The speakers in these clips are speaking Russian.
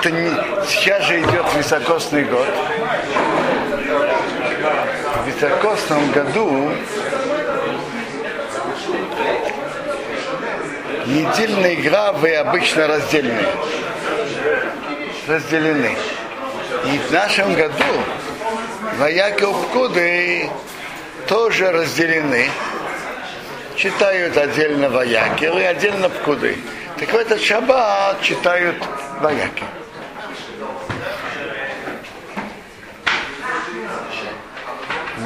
это не, сейчас же идет високосный год. В високосном году недельные главы обычно разделены. Разделены. И в нашем году вояки Пкуды тоже разделены. Читают отдельно вояки и отдельно Пкуды. Так в этот шаббат читают вояки.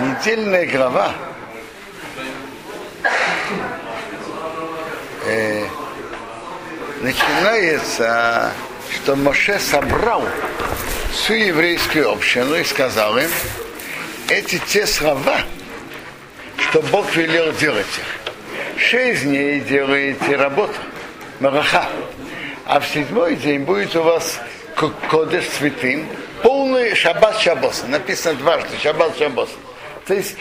Недельная глава э, начинается, что Моше собрал всю еврейскую общину и сказал им, эти те слова, что Бог велел делать их. Шесть дней делаете работу, мараха, а в седьмой день будет у вас кодыш святым, полный шаббат шаббоса. Написано дважды, шаббат шаббоса. То есть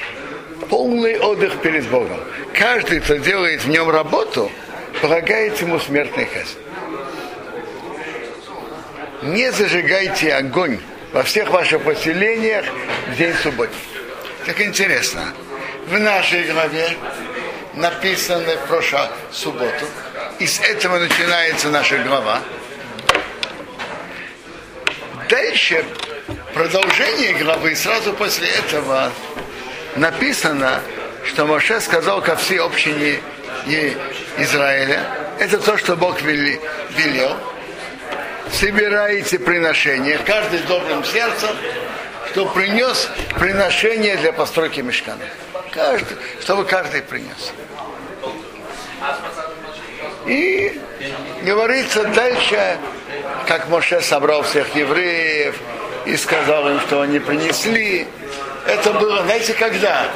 полный отдых перед Богом. Каждый, кто делает в нем работу, полагает ему смертный казнь. Не зажигайте огонь во всех ваших поселениях в день субботы. Так интересно. В нашей главе написано в прошлую субботу. И с этого начинается наша глава. Дальше продолжение главы, сразу после этого написано, что Моше сказал ко всей общине Израиля, это то, что Бог велел, собираете приношения, каждый с добрым сердцем, что принес приношение для постройки мешкана. Каждый, чтобы каждый принес. И говорится дальше, как Моше собрал всех евреев и сказал им, что они принесли. Это было, знаете, когда?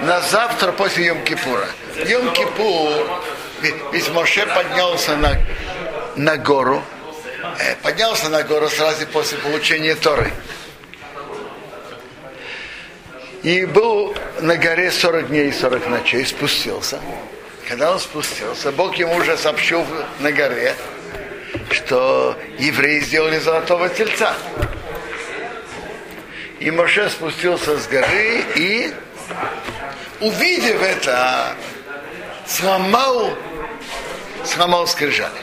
На завтра после Йом-Кипура. Йом-Кипур, ведь Моше поднялся на, на гору, э, поднялся на гору сразу после получения Торы. И был на горе 40 дней и 40 ночей, спустился. Когда он спустился, Бог ему уже сообщил на горе, что евреи сделали золотого тельца. И Моше спустился с горы и, увидев это, сломал, сломал скрижали.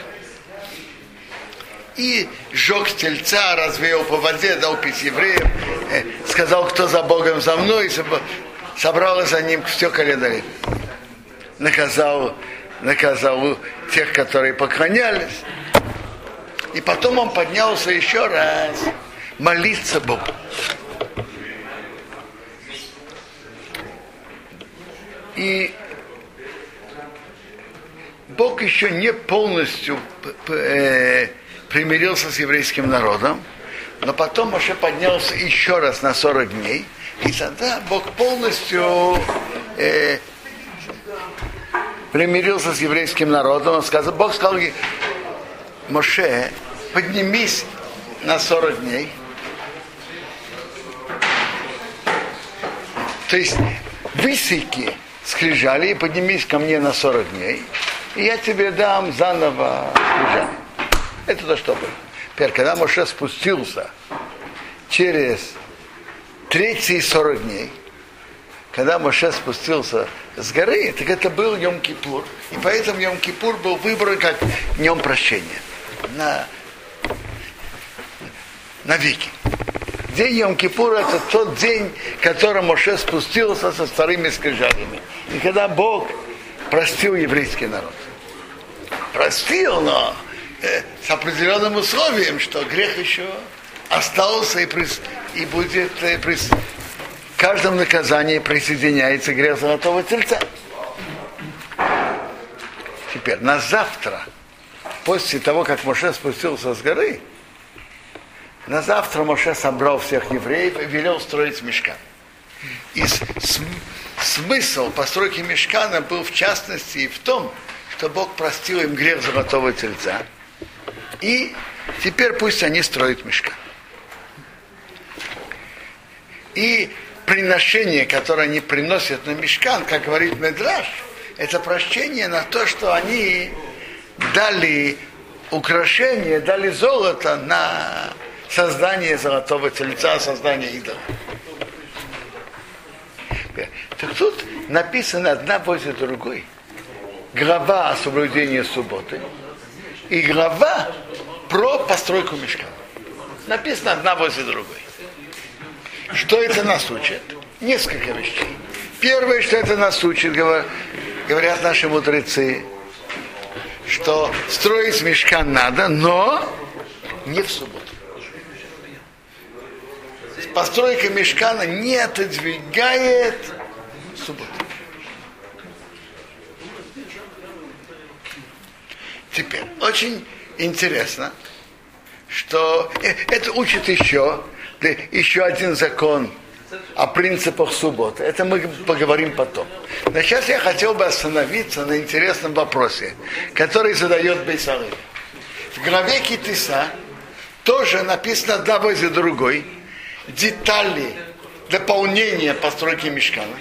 И сжег тельца, развеял по воде, дал пить евреям, э, сказал, кто за Богом за мной, собрал за ним все колено наказал, наказал тех, которые поклонялись. И потом он поднялся еще раз молиться Богу. И Бог еще не полностью э, примирился с еврейским народом, но потом Моше поднялся еще раз на 40 дней, и тогда Бог полностью э, примирился с еврейским народом. Он сказал, Бог сказал Моше, поднимись на 40 дней. То есть высеки скрижали и поднимись ко мне на 40 дней, и я тебе дам заново скрижали. Это то, что было. Теперь, когда Моше спустился через третьи 40 дней, когда Моше спустился с горы, так это был Йом-Кипур. И поэтому Йом-Кипур был выбран как днем прощения. На, на веки. День Йом-Кипура это тот день, который Моше спустился со вторыми скрижалями. И когда Бог простил еврейский народ. Простил, но э, с определенным условием, что грех еще остался и, прис, и будет э, прис, каждом наказании присоединяется грех золотого тельца. Теперь, на завтра, после того, как Моше спустился с горы, на завтра Моше собрал всех евреев и велел строить мешкан. И смысл постройки мешкана был в частности и в том, что Бог простил им грех золотого тельца. И теперь пусть они строят мешкан. И приношение, которое они приносят на мешкан, как говорит Медраж, это прощение на то, что они дали украшение, дали золото на создание золотого тельца, создание идола. Так тут написано одна возле другой. Глава о соблюдении субботы и глава про постройку мешка. Написано одна возле другой. Что это нас учит? Несколько вещей. Первое, что это нас учит, говорят наши мудрецы, что строить мешкан надо, но не в субботу. Постройка мешкана не отодвигает субботу. Теперь, очень интересно, что э, это учит еще, еще один закон о принципах субботы. Это мы поговорим потом. Но сейчас я хотел бы остановиться на интересном вопросе, который задает Бейсалы. В главе Китиса тоже написано одна возле другой детали дополнения постройки мешкана,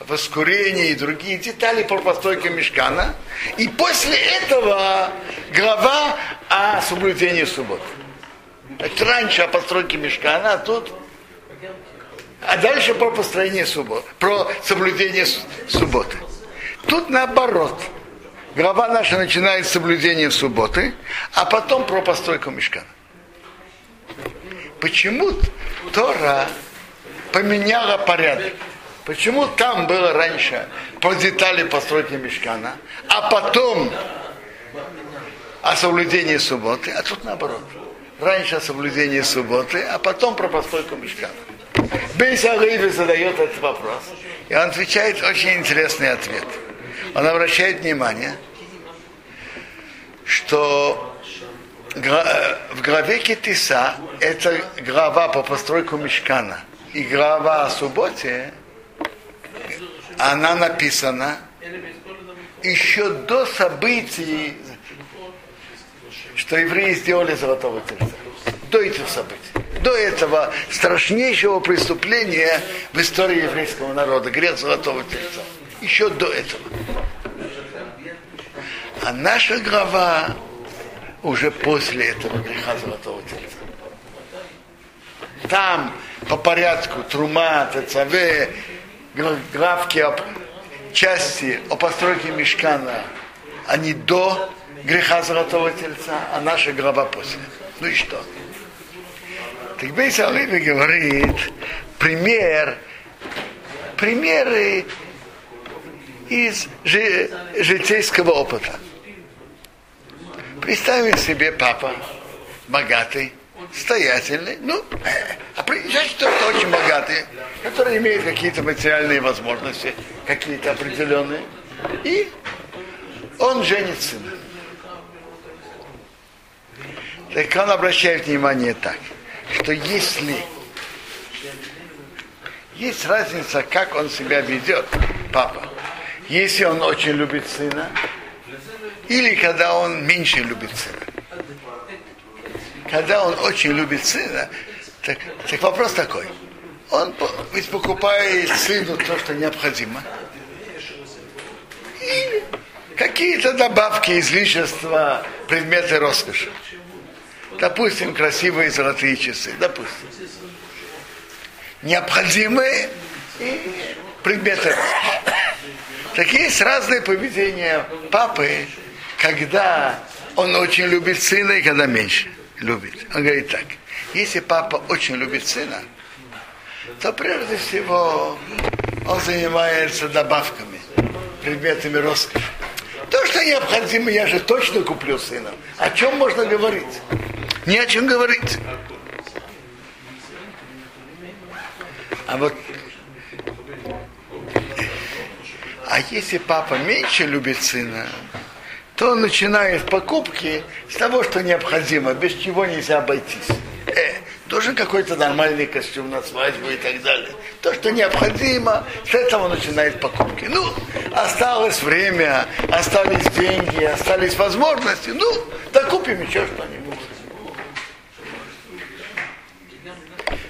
воскурение и другие детали про постройку мешкана. И после этого глава о соблюдении субботы. Раньше о постройке мешкана, а тут а дальше про построение субботы, про соблюдение субботы. Тут наоборот. Глава наша начинает с соблюдения субботы, а потом про постройку мешкана. Почему Тора поменяла порядок? Почему там было раньше по детали постройки мешкана, а потом о соблюдении субботы, а тут наоборот. Раньше о соблюдении субботы, а потом про постройку мешкана. Бейс Алейви задает этот вопрос, и он отвечает очень интересный ответ. Он обращает внимание, что в главе Китиса, это глава по постройку мешкана, и глава о субботе, она написана еще до событий, что евреи сделали золотого тельца. До этих событий до этого страшнейшего преступления в истории еврейского народа, грех золотого тельца. Еще до этого. А наша глава уже после этого греха золотого тельца. Там по порядку Трума, ТЦВ, графки об части о постройке мешкана, они до греха золотого тельца, а наша глава после. Ну и что? Так Бейс Алиби говорит пример, примеры из жи, житейского опыта. Представим себе папа, богатый, стоятельный, ну, а приезжать кто-то очень богатый, который имеет какие-то материальные возможности, какие-то определенные, и он женит сына. Так он обращает внимание так – что если есть разница, как он себя ведет, папа, если он очень любит сына, или когда он меньше любит сына. Когда он очень любит сына, так, так вопрос такой. Он ведь покупает сыну то, что необходимо. И какие-то добавки, излишества, предметы роскоши. Допустим, красивые золотые часы, допустим. Необходимые предметы. Так есть разные поведения папы, когда он очень любит сына и когда меньше любит. Он говорит так, если папа очень любит сына, то прежде всего он занимается добавками, предметами роскоши. То, что необходимо, я же точно куплю сына. О чем можно говорить? Не о чем говорить. А вот а если папа меньше любит сына, то он начинает покупки с того, что необходимо, без чего нельзя обойтись. Э, должен какой-то нормальный костюм на свадьбу и так далее. То, что необходимо, с этого начинает покупки. Ну, осталось время, остались деньги, остались возможности, ну, докупим еще что-нибудь.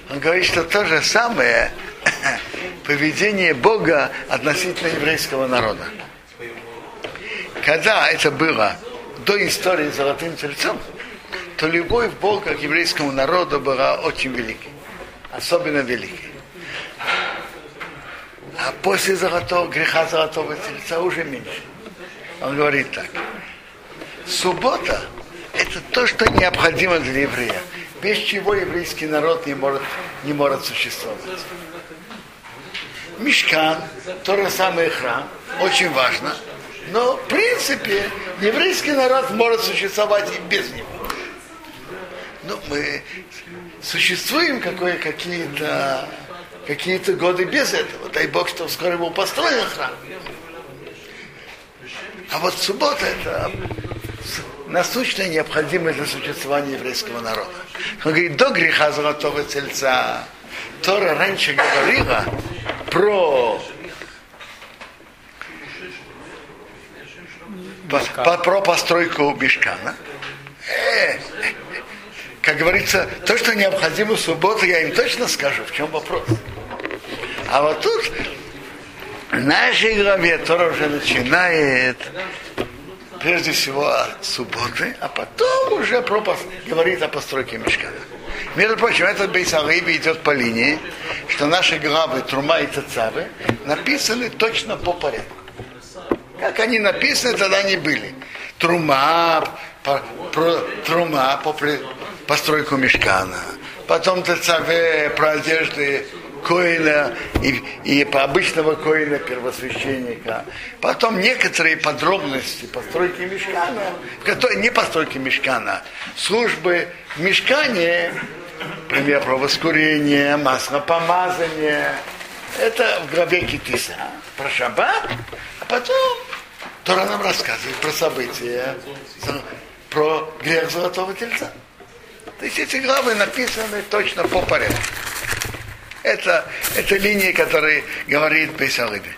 Он говорит, что то же самое поведение Бога относительно еврейского народа. Когда это было до истории с золотым тельцом, то любовь Бога к еврейскому народу была очень великой, особенно великой. А после золотого, греха золотого тельца уже меньше. Он говорит так. Суббота – это то, что необходимо для еврея, без чего еврейский народ не может, не может существовать. Мешкан, то же самое храм, очень важно. Но, в принципе, еврейский народ может существовать и без него. Ну, мы существуем какое, какие-то какие-то годы без этого. Дай Бог, что вскоре был построен храм. А вот суббота это насущная необходимость для существования еврейского народа. Он говорит, до греха золотого тельца Тора раньше говорила про по, про постройку мешкана. Э, как говорится, то, что необходимо в субботу, я им точно скажу, в чем вопрос. А вот тут в нашей главе Тора уже начинает прежде всего от субботы, а потом уже про, говорит о постройке мешкана. Между прочим, этот Бейсалиби идет по линии, что наши главы Трума и Цацавы написаны точно по порядку. Как они написаны, тогда они были. Трума, по, про, трума по постройку мешкана. Потом Цацаве про одежды коина и, и по обычного коина первосвященника. Потом некоторые подробности постройки мешкана, которые не постройки мешкана, службы в мешкане, например, про воскурение, масло помазание, это в главе Китиса, про шаббат, а потом Тора нам рассказывает про события, про грех золотого тельца. То есть эти главы написаны точно по порядку. Это, это линия, которая говорит Бейсалыбе.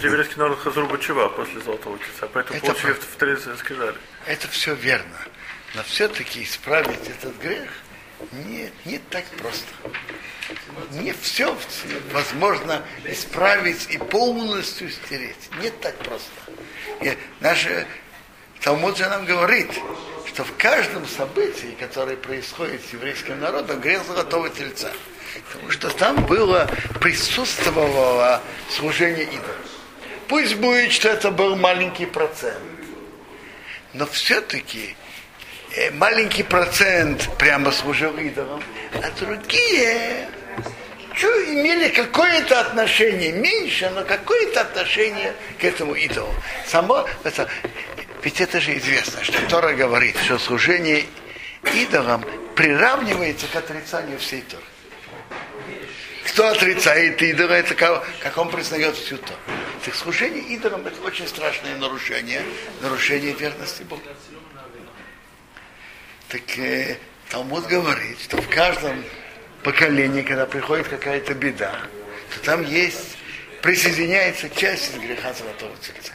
Еврейский народ Хазур Бачева после Золотого Тельца, поэтому это получили в Трезе сказали. Это все верно. Но все-таки исправить этот грех не, не так просто. Не все возможно исправить и полностью стереть. Не так просто. Наш Талмуд же нам говорит, что в каждом событии, которое происходит с еврейским народом, грех золотого тельца. Потому что там было, присутствовало служение идолам. Пусть будет, что это был маленький процент. Но все-таки э, маленький процент прямо служил идолам, а другие что, имели какое-то отношение, меньше, но какое-то отношение к этому идолу. Само, это, ведь это же известно, что Тора говорит, что служение идолам приравнивается к отрицанию всей Торы. Кто отрицает идола, это как, как он признает всю то. Так служение идолам это очень страшное нарушение, нарушение верности Богу. Так э, Талмуд говорит, что в каждом поколении, когда приходит какая-то беда, то там есть, присоединяется часть из греха золотого тельца.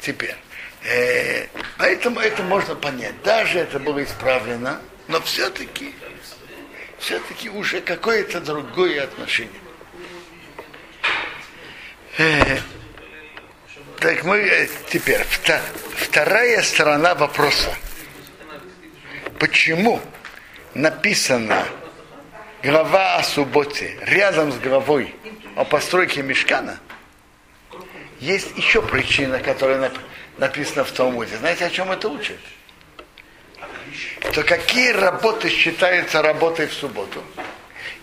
Теперь, э, поэтому это можно понять. Даже это было исправлено, но все-таки все-таки уже какое-то другое отношение. Э, так мы э, теперь вторая сторона вопроса. Почему написано глава о субботе рядом с главой о постройке мешкана? Есть еще причина, которая написана в Талмуде. Знаете, о чем это учит? то какие работы считаются работой в субботу?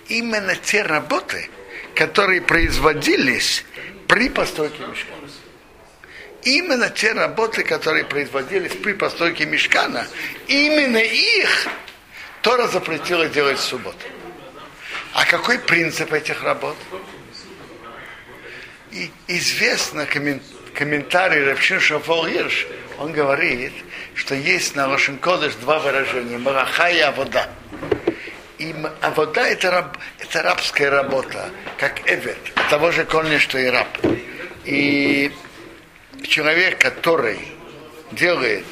Именно те работы, которые производились при постройке мешкана. Именно те работы, которые производились при постройке мешкана, именно их Тора запретила делать в субботу. А какой принцип этих работ? И известно комментарий Равшин Шафол он говорит, что есть на Лошен Кодыш два выражения. Мараха и Авода. И Авода это, раб, это рабская работа, как Эвет, того же корня, что и раб. И человек, который делает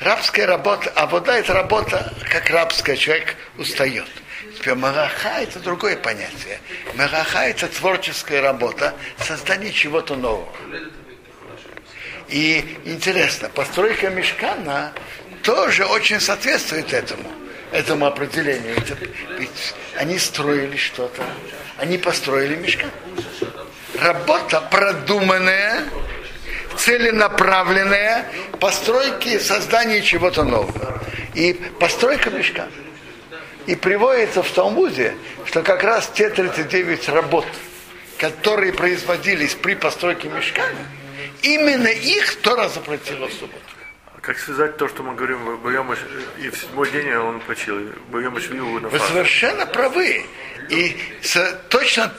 рабская работа, а вода это работа, как рабская, человек устает. Теперь мараха это другое понятие. Мараха это творческая работа, создание чего-то нового. И интересно, постройка мешкана тоже очень соответствует этому, этому определению. Ведь они строили что-то, они построили мешкан. Работа продуманная, целенаправленная, постройки, создание чего-то нового. И постройка мешка. И приводится в Талмуде, что как раз те 39 работ, которые производились при постройке мешка, именно их Тора запретила в субботу. А как связать то, что мы говорим, Боемыш, и в седьмой день он почил, Боемыш Вы совершенно правы. И точно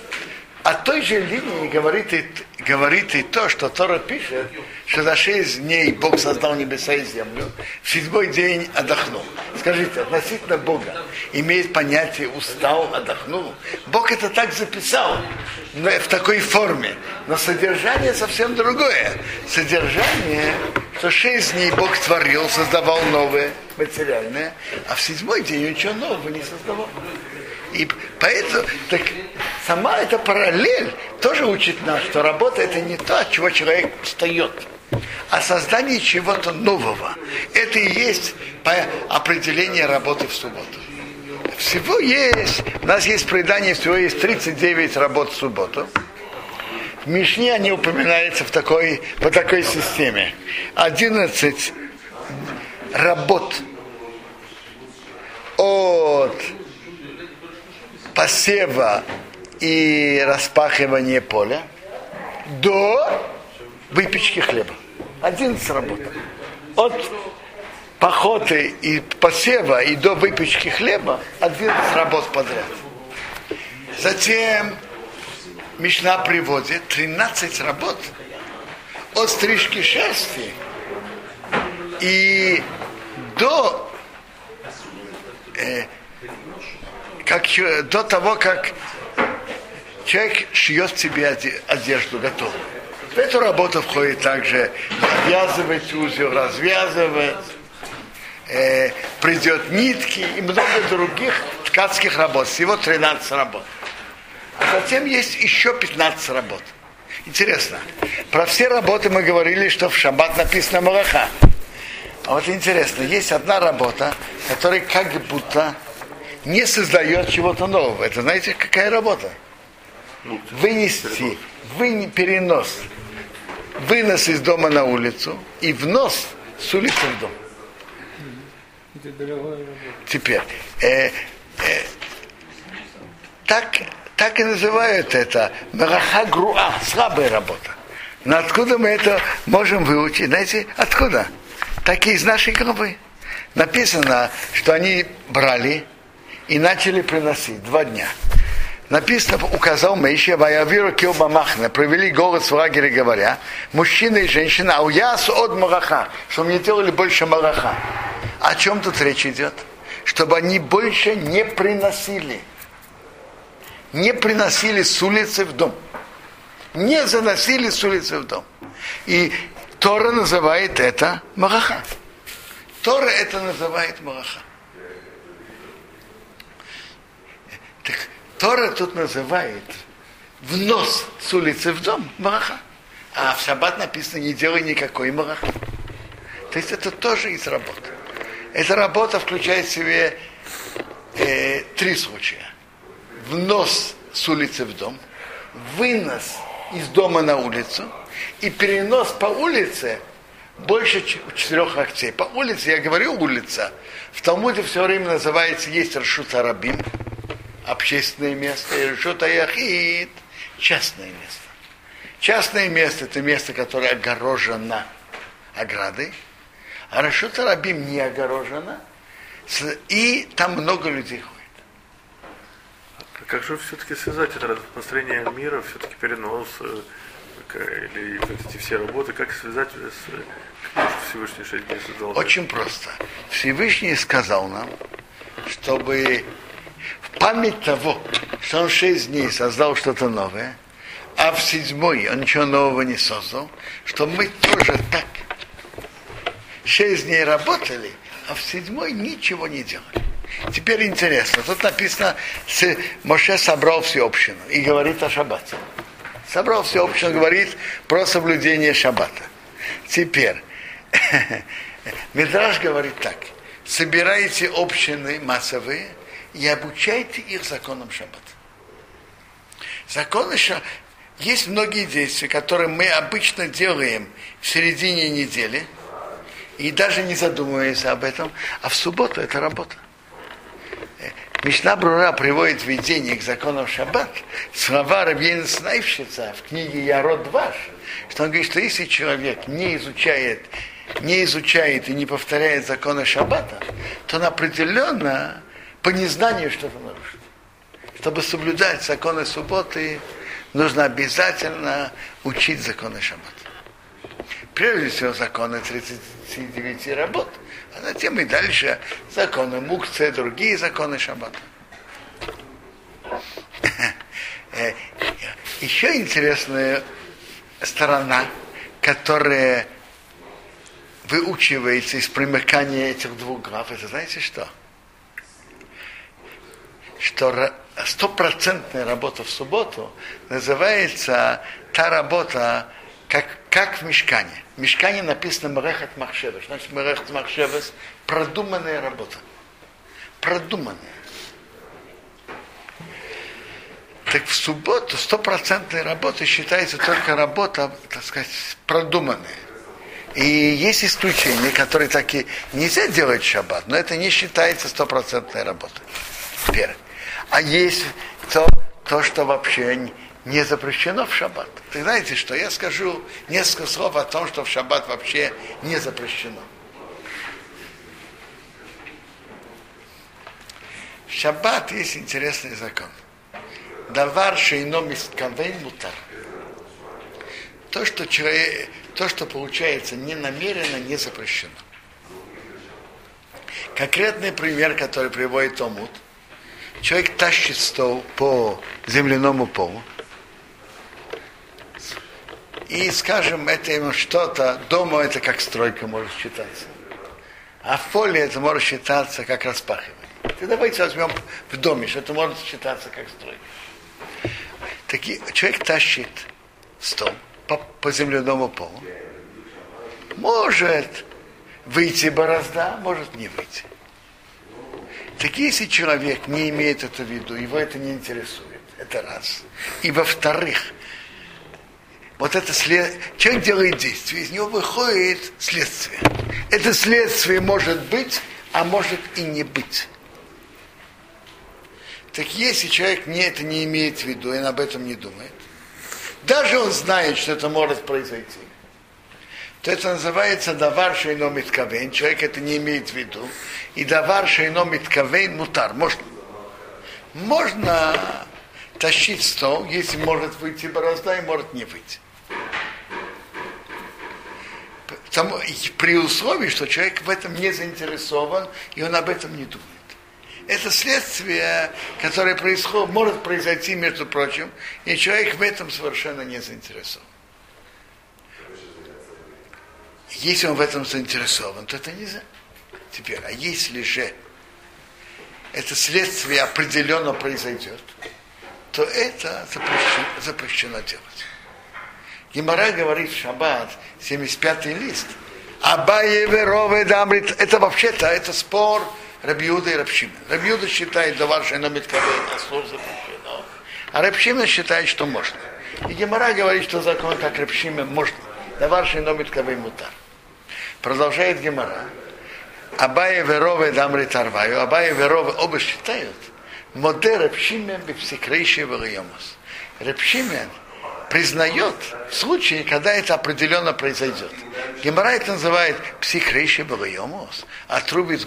о той же линии говорит и, говорит и то, что Тора пишет, что за шесть дней Бог создал небеса и землю, в седьмой день отдохнул. Скажите, относительно Бога имеет понятие устал, отдохнул. Бог это так записал в такой форме, но содержание совсем другое. Содержание, что шесть дней Бог творил, создавал новое, материальное, а в седьмой день ничего нового не создавал. И поэтому так, сама эта параллель тоже учит нас, что работа это не то, от чего человек встает, а создание чего-то нового. Это и есть по определению работы в субботу. Всего есть, у нас есть предание, всего есть 39 работ в субботу. В Мишне они упоминаются в такой, по такой системе. 11 работ от посева и распахивания поля до выпечки хлеба. 11 работ. От походы и посева и до выпечки хлеба 11 работ подряд. Затем Мишна приводит 13 работ от стрижки шерсти и до э, как, до того, как человек шьет себе одежду готовую. В эту работу входит также развязывать узел, развязывать, э, придет нитки и много других ткацких работ. Всего 13 работ. А затем есть еще 15 работ. Интересно. Про все работы мы говорили, что в шаббат написано Малаха. А вот интересно, есть одна работа, которая как будто не создает чего-то нового. Это знаете, какая работа? Вынести, вы, перенос, вынос из дома на улицу и внос с улицы в дом. Теперь, э, э, так, так и называют это мараха груа, слабая работа. Но откуда мы это можем выучить? Знаете, откуда? Так и из нашей головы. Написано, что они брали и начали приносить два дня. Написано, указал Мейша, Ваявиру Килба Махна, провели голос в лагере, говоря, мужчина и женщина, а у яс от мараха, чтобы не делали больше мараха. О чем тут речь идет? Чтобы они больше не приносили. Не приносили с улицы в дом. Не заносили с улицы в дом. И Тора называет это мараха. Тора это называет мараха. Тора тут называет внос с улицы в дом мараха. А в шаббат написано, не делай никакой мараха. То есть это тоже из работы. Эта работа включает в себе э, три случая. Внос с улицы в дом, вынос из дома на улицу и перенос по улице больше четырех локтей. По улице, я говорю улица, в Талмуде все время называется, есть Рашут Арабим, общественное место, и Решут Аяхид – частное место. Частное место – это место, которое огорожено оградой, а Решут Рабим не огорожено, и там много людей ходит. А как же все-таки связать это построение мира, все-таки перенос, э, или вот эти все работы, как связать с Всевышний шесть дней создал? Очень просто. Всевышний сказал нам, чтобы память того, что он шесть дней создал что-то новое, а в седьмой он ничего нового не создал, что мы тоже так шесть дней работали, а в седьмой ничего не делали. Теперь интересно, тут написано, Моше собрал всю общину и говорит о шаббате. Собрал всю общину, говорит про соблюдение шаббата. Теперь, Медраж говорит так, собирайте общины массовые и обучайте их законам шаббата. Законы шаббата, есть многие действия, которые мы обычно делаем в середине недели, и даже не задумываясь об этом, а в субботу это работа. Мишна Брура приводит введение к законам Шаббат, слова Рабьена Снайвщица в книге Ярод Ваш, что он говорит, что если человек не изучает, не изучает и не повторяет законы Шаббата, то он определенно по незнанию что-то нарушит. Чтобы соблюдать законы субботы, нужно обязательно учить законы Шаббата. Прежде всего законы 39 работ – а затем и дальше законы мукцы, другие законы шаббата. Еще интересная сторона, которая выучивается из примыкания этих двух глав, это знаете что? Что стопроцентная работа в субботу называется та работа, как, как в мешкане. В мешкане написано Мерехат Махшевес. Значит, Мерехат Махшевес – продуманная работа. Продуманная. Так в субботу стопроцентной работы считается только работа, так сказать, продуманная. И есть исключения, которые такие нельзя делать в шаббат, но это не считается стопроцентной работой. Теперь. А есть то, то, что вообще не запрещено в шаббат. Ты знаете, что я скажу несколько слов о том, что в шаббат вообще не запрещено. В шаббат есть интересный закон. Давар шейном из мутар. То, что человек, то, что получается ненамеренно, не запрещено. Конкретный пример, который приводит Омут. Человек тащит стол по земляному полу, и, скажем, это ему что-то, дома это как стройка может считаться. А в поле это может считаться как распахивание. Ты давайте возьмем в доме, что это может считаться как стройка. Таки, человек тащит стол по, по земляному полу. Может выйти борозда, может не выйти. Так если человек не имеет это в виду, его это не интересует, это раз. И во-вторых, вот это след... человек делает действие, из него выходит следствие. Это следствие может быть, а может и не быть. Так если человек не, это не имеет в виду, и он об этом не думает, даже он знает, что это может произойти, то это называется давар шейно миткавен, человек это не имеет в виду, и давар шейно миткавен мутар, можно. Можно тащить стол, если может выйти борозда и может не выйти при условии, что человек в этом не заинтересован, и он об этом не думает. Это следствие, которое происходит, может произойти, между прочим, и человек в этом совершенно не заинтересован. Если он в этом заинтересован, то это не за. Теперь, а если же это следствие определенно произойдет, то это запрещено, запрещено делать. Гимара говорит в Шаббат, 75-й лист. Абае верове дамрит. Это вообще-то, это спор Рабиуда и Рабшима. Рабиуда считает, да ваше номит а слово запрещено. А Рабшима считает, что можно. И Гемора говорит, что закон как Рабшима можно. Да ваше номит мутар. Продолжает Гемора. Абая верове дамрит арваю. Абая верове оба считают. Моде Рабшимен бипсикрейши вагайомос. Рабшимен признает в случае, когда это определенно произойдет. Гемора это называет психрейши балайомос, отрубит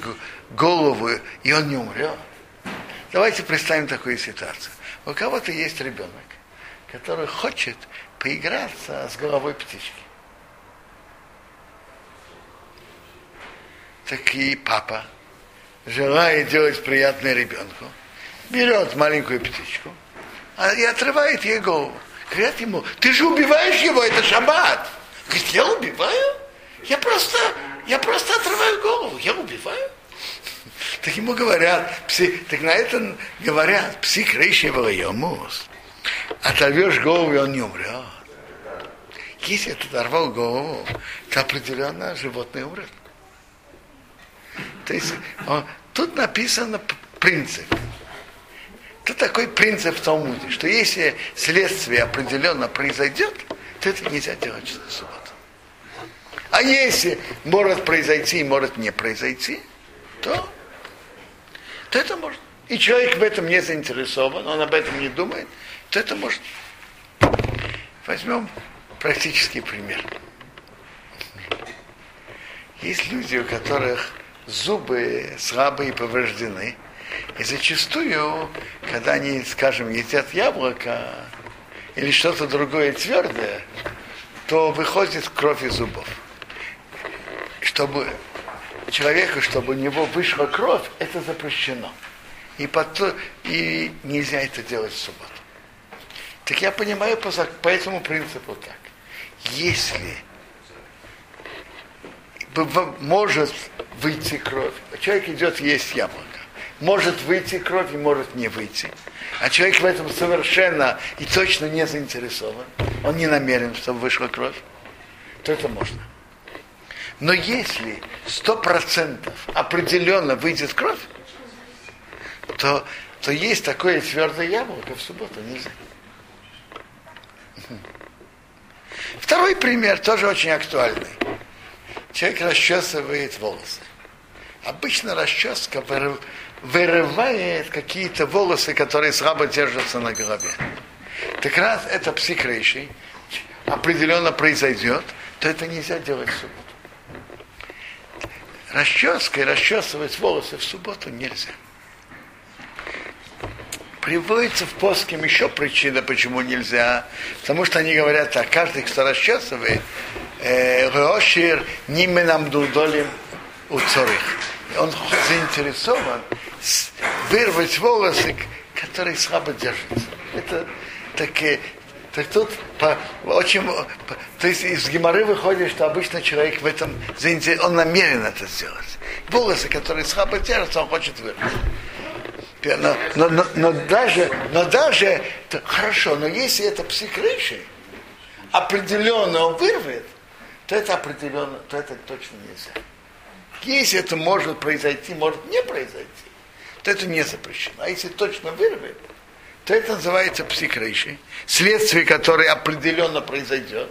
голову, и он не умрет. Давайте представим такую ситуацию. У кого-то есть ребенок, который хочет поиграться с головой птички. Так и папа, желая делать приятное ребенку, берет маленькую птичку а и отрывает ей голову. Говорят ему, ты же убиваешь его, это шаббат. Говорит, я убиваю? Я просто, я просто отрываю голову, я убиваю. Так ему говорят, пси, так на это говорят, псих рейшевого ямус. Оторвешь голову, и он не умрет. Если ты оторвал голову, то определенно животное умрет. То есть он, тут написано принцип. Это такой принцип в Талмуде, что если следствие определенно произойдет, то это нельзя делать в субботу. А если может произойти, может не произойти, то, то это может. И человек в этом не заинтересован, он об этом не думает, то это может. Возьмем практический пример. Есть люди, у которых зубы слабые и повреждены, и зачастую, когда они, скажем, едят яблоко или что-то другое твердое, то выходит кровь из зубов чтобы человеку, чтобы у него вышла кровь, это запрещено. И, потом, и нельзя это делать в субботу. Так я понимаю по, по этому принципу так. Если может выйти кровь, человек идет есть яблоко, может выйти кровь и может не выйти. А человек в этом совершенно и точно не заинтересован, он не намерен, чтобы вышла кровь, то это можно. Но если сто процентов определенно выйдет кровь, то, то есть такое твердое яблоко в субботу нельзя. Второй пример тоже очень актуальный. Человек расчесывает волосы. Обычно расческа вырывает какие-то волосы, которые слабо держатся на голове. Так раз это психрейший определенно произойдет, то это нельзя делать в субботу расческой расчесывать волосы в субботу нельзя. Приводится в плоском еще причина, почему нельзя. Потому что они говорят так, каждый, кто расчесывает, Рошир нименам дудолим у цорих. Он заинтересован вырвать волосы, которые слабо держатся. Это такие так тут по, очень, то есть из геморы выходит, что обычно человек в этом он намерен это сделать. Волосы, которые слабо держатся, он хочет вырвать. Но, но, но, но даже, но даже, то, хорошо, но если это психрейший, определенно он вырвет, то это определенно, то это точно нельзя. Если это может произойти, может не произойти, то это не запрещено. А если точно вырвет, то это называется психрейшей, следствие, которое определенно произойдет.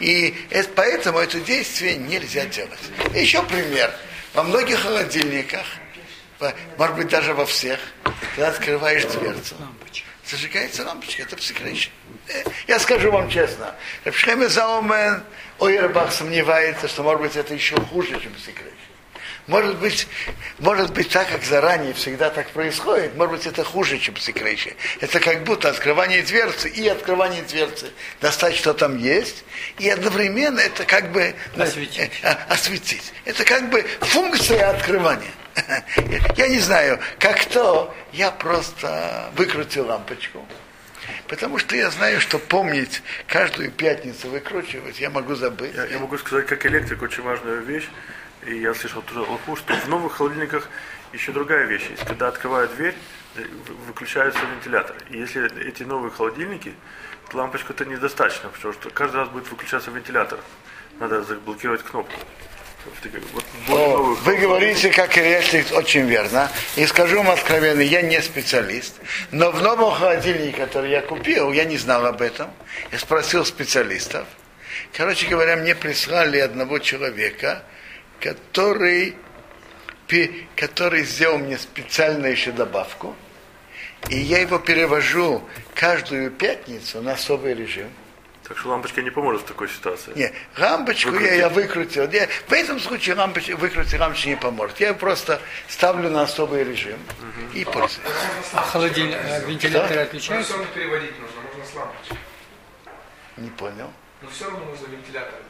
И это, поэтому это действие нельзя делать. Еще пример. Во многих холодильниках, может быть даже во всех, когда открываешь дверцу, зажигается лампочка, это психрейший. Э, я скажу вам честно, Рабшлеме Заумен Ойербах сомневается, что может быть это еще хуже, чем психрейший. Может быть, может быть так, как заранее всегда так происходит, может быть это хуже, чем секречи. Это как будто открывание дверцы и открывание дверцы. Достать, что там есть, и одновременно это как бы осветить. Э, осветить. Это как бы функция открывания. Я не знаю, как то, я просто выкрутил лампочку. Потому что я знаю, что помнить каждую пятницу выкручивать, я могу забыть. Я, я могу сказать, как электрик, очень важная вещь и я слышал тоже лоху, что в новых холодильниках еще другая вещь есть. Когда открывают дверь, э, выключаются вентиляторы. И если эти новые холодильники, лампочку это недостаточно, потому что каждый раз будет выключаться вентилятор. Надо заблокировать кнопку. Вот, вы говорите, как электрик, очень верно. И скажу вам откровенно, я не специалист. Но в новом холодильнике, который я купил, я не знал об этом. Я спросил специалистов. Короче говоря, мне прислали одного человека, который, который сделал мне специальную еще добавку. И я его перевожу каждую пятницу на особый режим. Так что лампочка не поможет в такой ситуации. Нет, лампочку я, я выкрутил. Я, в этом случае лампочка, выкрутить лампочку не поможет. Я просто ставлю на особый режим угу. и пользуюсь. А холодильник, э, вентиляторы отключаются? Но все равно переводить нужно, можно с лампочки. Не понял. Но все равно нужно вентилятор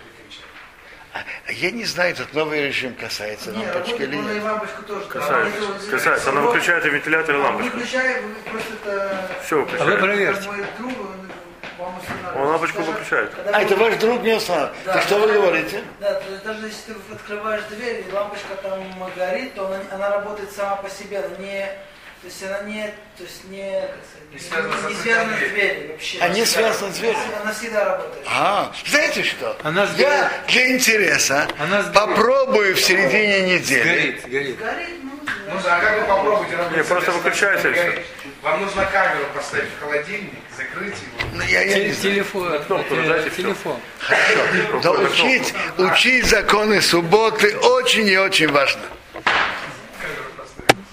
а я не знаю, этот новый режим касается нет, лампочки или нет. лампочку тоже. Касается. Да, касается. Она выключает и вентилятор и лампочку. Выключает, просто это... Все выключает. А вы проверьте. Он лампочку выключает. А, это ваш друг не устанавливает. Так что вы говорите? Да, даже если ты открываешь дверь и лампочка там горит, то она, она работает сама по себе, она не, то есть она не, то есть не, Не связана с не связана с дверью. вообще. Они связаны с дверью. Она всегда работает. А, знаете что? Она сгорит. Я для интереса Она сгорит. попробую в середине недели. Горит, горит. Горит, ну, Ну, а как вы попробуйте работать? Не, просто выключается и. Вам нужно камеру поставить в холодильник, закрыть его. Ну, я, я не Теле- знаю. Телефон. кнопку э, нажать и всё. Телефон. Да учить, учить законы субботы очень и очень важно.